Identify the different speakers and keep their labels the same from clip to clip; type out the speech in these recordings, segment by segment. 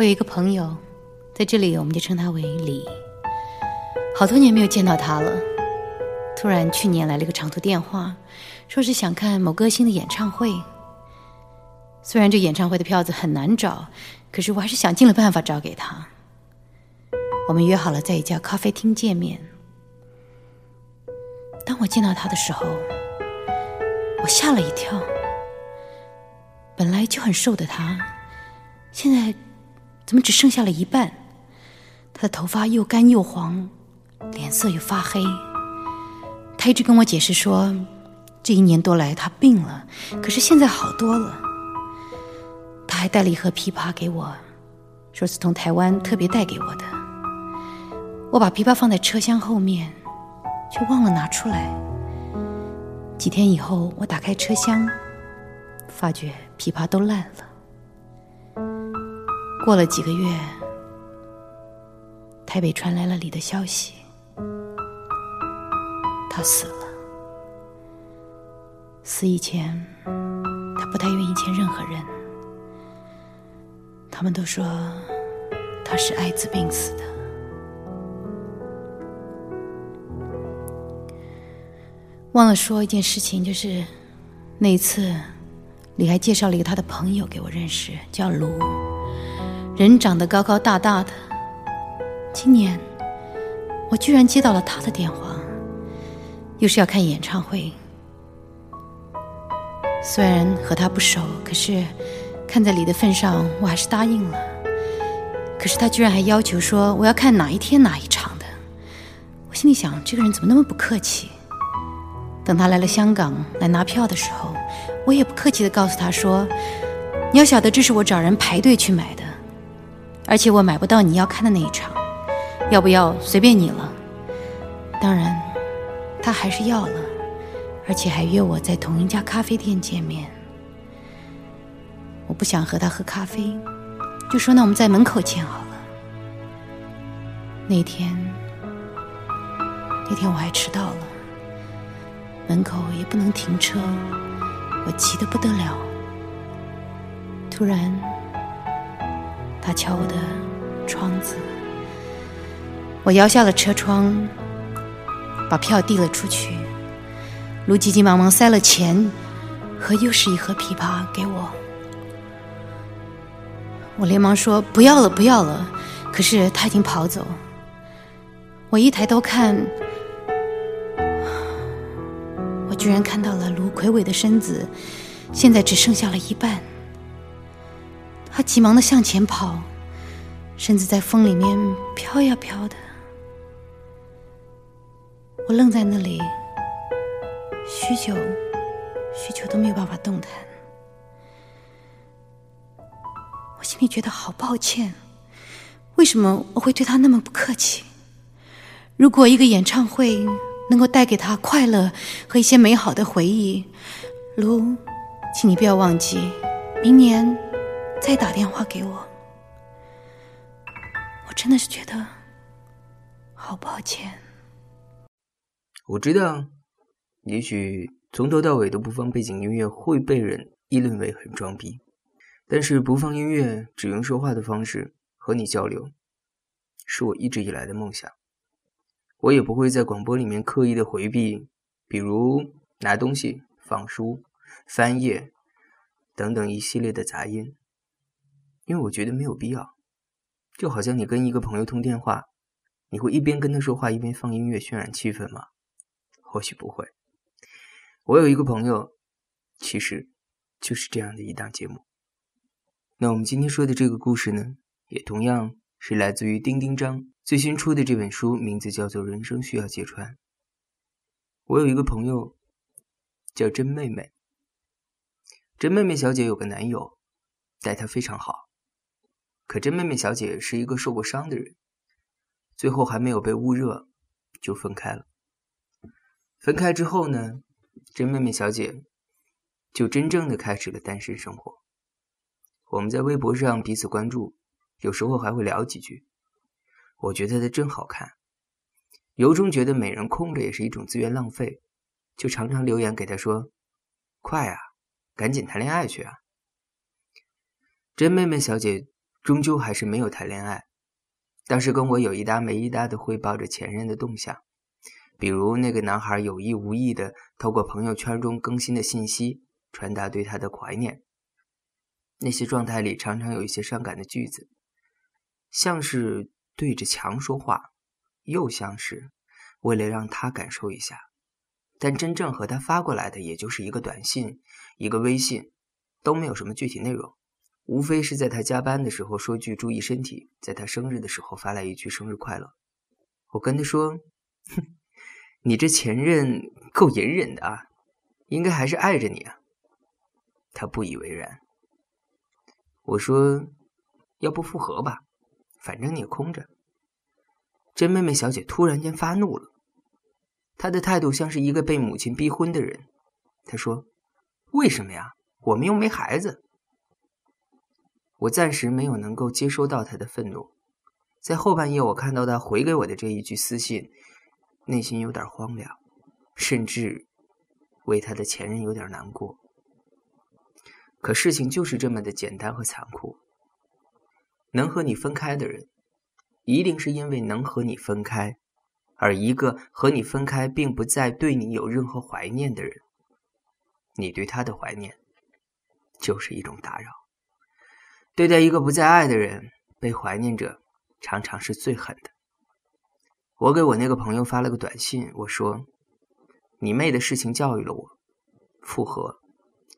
Speaker 1: 我有一个朋友，在这里我们就称他为李。好多年没有见到他了，突然去年来了一个长途电话，说是想看某歌星的演唱会。虽然这演唱会的票子很难找，可是我还是想尽了办法找给他。我们约好了在一家咖啡厅见面。当我见到他的时候，我吓了一跳。本来就很瘦的他，现在怎么只剩下了一半？他的头发又干又黄，脸色又发黑。他一直跟我解释说，这一年多来他病了，可是现在好多了。他还带了一盒枇杷给我，说是从台湾特别带给我的。我把枇杷放在车厢后面，却忘了拿出来。几天以后，我打开车厢。发觉枇杷都烂了。过了几个月，台北传来了李的消息，他死了。死以前，他不太愿意见任何人。他们都说他是艾滋病死的。忘了说一件事情，就是那一次。李还介绍了一个他的朋友给我认识，叫卢，人长得高高大大的。今年我居然接到了他的电话，又是要看演唱会。虽然和他不熟，可是看在李的份上，我还是答应了。可是他居然还要求说我要看哪一天哪一场的，我心里想这个人怎么那么不客气。等他来了香港来拿票的时候。我也不客气的告诉他说：“你要晓得，这是我找人排队去买的，而且我买不到你要看的那一场，要不要随便你了。”当然，他还是要了，而且还约我在同一家咖啡店见面。我不想和他喝咖啡，就说那我们在门口见好了。那天，那天我还迟到了，门口也不能停车。我急得不得了。突然，他敲我的窗子，我摇下了车窗，把票递了出去。卢急急忙忙塞了钱和又是一盒枇杷给我，我连忙说不要了，不要了。可是他已经跑走。我一抬头看。我居然看到了卢魁伟的身子，现在只剩下了一半。他急忙的向前跑，身子在风里面飘呀飘的。我愣在那里，许久，许久都没有办法动弹。我心里觉得好抱歉，为什么我会对他那么不客气？如果一个演唱会……能够带给他快乐和一些美好的回忆，卢，请你不要忘记，明年再打电话给我。我真的是觉得好抱歉。
Speaker 2: 我知道，也许从头到尾都不放背景音乐会被人议论为很装逼，但是不放音乐，只用说话的方式和你交流，是我一直以来的梦想。我也不会在广播里面刻意的回避，比如拿东西、放书、翻页等等一系列的杂音，因为我觉得没有必要。就好像你跟一个朋友通电话，你会一边跟他说话一边放音乐渲染气氛吗？或许不会。我有一个朋友，其实就是这样的一档节目。那我们今天说的这个故事呢，也同样是来自于丁丁张。最新出的这本书名字叫做《人生需要揭穿》。我有一个朋友叫甄妹妹，甄妹妹小姐有个男友，待她非常好。可真妹妹小姐是一个受过伤的人，最后还没有被捂热就分开了。分开之后呢，真妹妹小姐就真正的开始了单身生活。我们在微博上彼此关注，有时候还会聊几句。我觉得她真好看，由衷觉得美人空着也是一种资源浪费，就常常留言给她说：“快啊，赶紧谈恋爱去啊！”真妹妹小姐终究还是没有谈恋爱。当时跟我有一搭没一搭的汇报着前任的动向，比如那个男孩有意无意的透过朋友圈中更新的信息传达对他的怀念。那些状态里常常有一些伤感的句子，像是对着墙说话，又像是为了让他感受一下。但真正和他发过来的，也就是一个短信，一个微信，都没有什么具体内容。无非是在他加班的时候说句注意身体，在他生日的时候发来一句生日快乐。我跟他说：“哼，你这前任够隐忍的啊，应该还是爱着你啊。”他不以为然。我说：“要不复合吧，反正你也空着。”真妹妹小姐突然间发怒了，她的态度像是一个被母亲逼婚的人。她说：“为什么呀？我们又没孩子。”我暂时没有能够接收到他的愤怒，在后半夜，我看到他回给我的这一句私信，内心有点荒凉，甚至为他的前任有点难过。可事情就是这么的简单和残酷。能和你分开的人，一定是因为能和你分开，而一个和你分开并不再对你有任何怀念的人，你对他的怀念就是一种打扰。对待一个不再爱的人，被怀念着，常常是最狠的。我给我那个朋友发了个短信，我说：“你妹的事情教育了我，复合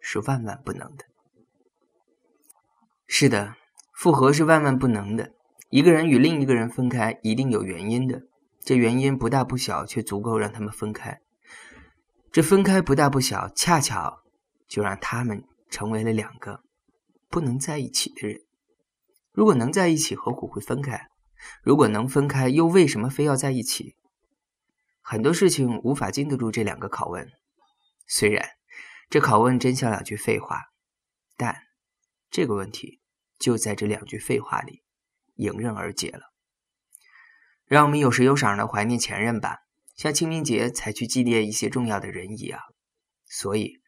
Speaker 2: 是万万不能的。”是的，复合是万万不能的。一个人与另一个人分开，一定有原因的。这原因不大不小，却足够让他们分开。这分开不大不小，恰巧就让他们成为了两个。不能在一起的人，如果能在一起，何苦会分开？如果能分开，又为什么非要在一起？很多事情无法经得住这两个拷问。虽然这拷问真像两句废话，但这个问题就在这两句废话里迎刃而解了。让我们有时有赏的怀念前任吧，像清明节才去祭奠一些重要的人一样。所以，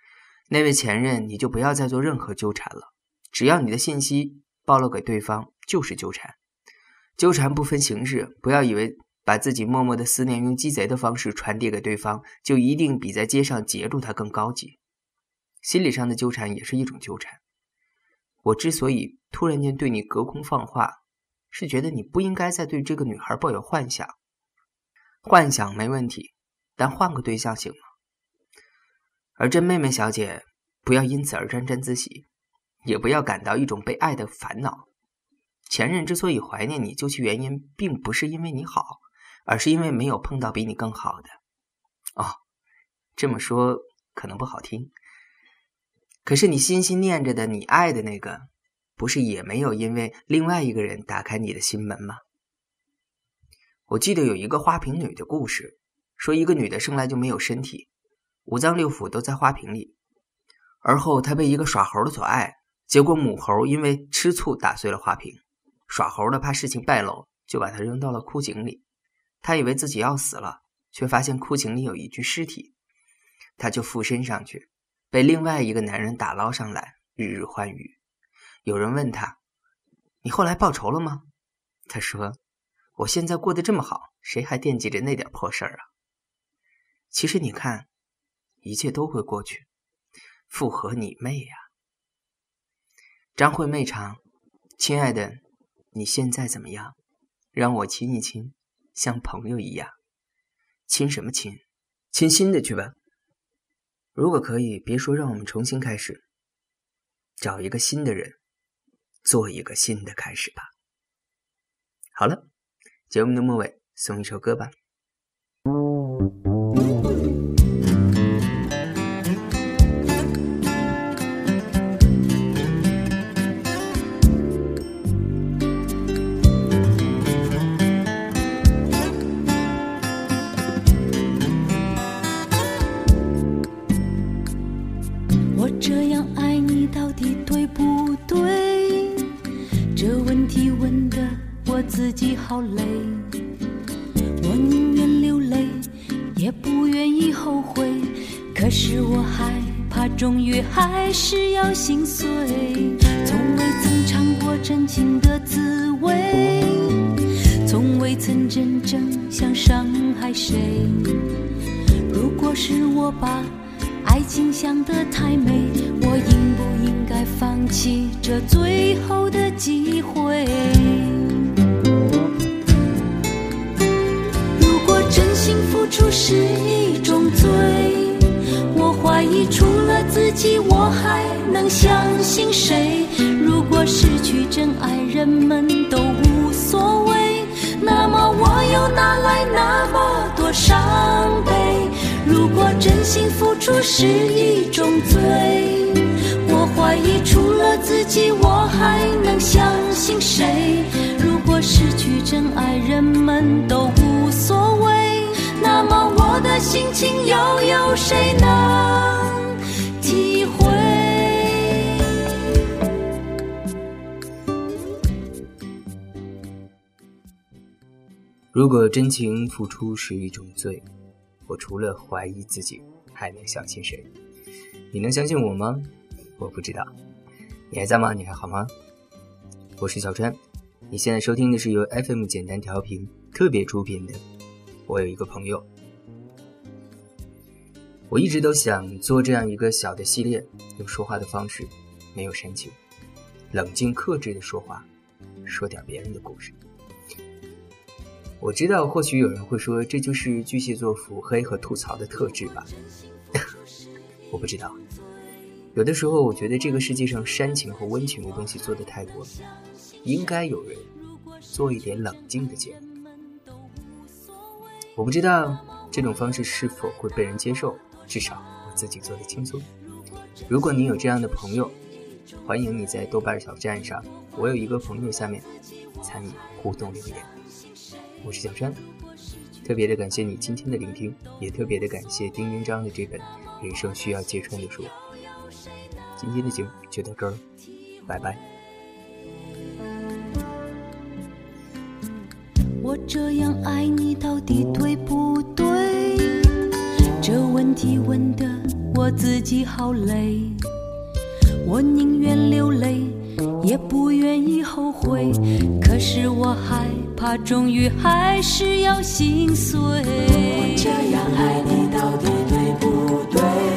Speaker 2: 那位前任，你就不要再做任何纠缠了。只要你的信息暴露给对方，就是纠缠。纠缠不分形式，不要以为把自己默默的思念用鸡贼的方式传递给对方，就一定比在街上截住他更高级。心理上的纠缠也是一种纠缠。我之所以突然间对你隔空放话，是觉得你不应该再对这个女孩抱有幻想。幻想没问题，但换个对象行吗？而这妹妹小姐，不要因此而沾沾自喜。也不要感到一种被爱的烦恼。前任之所以怀念你，究其原因，并不是因为你好，而是因为没有碰到比你更好的。哦，这么说可能不好听，可是你心心念着的你爱的那个，不是也没有因为另外一个人打开你的心门吗？我记得有一个花瓶女的故事，说一个女的生来就没有身体，五脏六腑都在花瓶里，而后她被一个耍猴的所爱。结果母猴因为吃醋打碎了花瓶，耍猴的怕事情败露，就把它扔到了枯井里。他以为自己要死了，却发现枯井里有一具尸体，他就附身上去，被另外一个男人打捞上来，日日欢愉。有人问他：“你后来报仇了吗？”他说：“我现在过得这么好，谁还惦记着那点破事儿啊？”其实你看，一切都会过去，复合你妹呀！张惠妹唱：“亲爱的，你现在怎么样？让我亲一亲，像朋友一样。亲什么亲？亲新的去吧。如果可以，别说让我们重新开始，找一个新的人，做一个新的开始吧。好了，节目的末尾送一首歌吧。”
Speaker 1: 后悔。可是我害怕，终于还是要心碎。从未曾尝过。
Speaker 3: 真情的滋味，从未曾真正想伤害谁。如果是我把爱情想得太美，我应不应该放弃这最后的机会？信谁？如果失去真爱，人们都无所谓，那么我又哪来那么多伤悲？如果真心付出是一种罪，我怀疑除了自己，我还能相信谁？如果失去真爱，人们都无所谓，那么我的心情又有谁能体
Speaker 2: 如果真情付出是一种罪。我除了怀疑自己，还能相信谁？你能相信我吗？我不知道。你还在吗？你还好吗？我是小川。你现在收听的是由 FM 简单调频特别出品的。我有一个朋友，我一直都想做这样一个小的系列，用说话的方式，没有煽情，冷静克制的说话，说点别人的故事。我知道，或许有人会说，这就是巨蟹座腹黑和吐槽的特质吧。我不知道，有的时候我觉得这个世界上煽情和温情的东西做的太多了，应该有人做一点冷静的节目。我不知道这种方式是否会被人接受，至少我自己做的轻松。如果你有这样的朋友，欢迎你在豆瓣小站上，我有一个朋友下面参与互动留言。我是小山，特别的感谢你今天的聆听，也特别的感谢丁元章的这本《人生需要揭穿的书》。今天的节目就到这儿了，拜拜。
Speaker 3: 我这样爱你到底对不对？这问题问的我自己好累，我宁愿流泪，也不愿意后悔可是我害怕终于还是要心碎。我这样爱你到底对不对？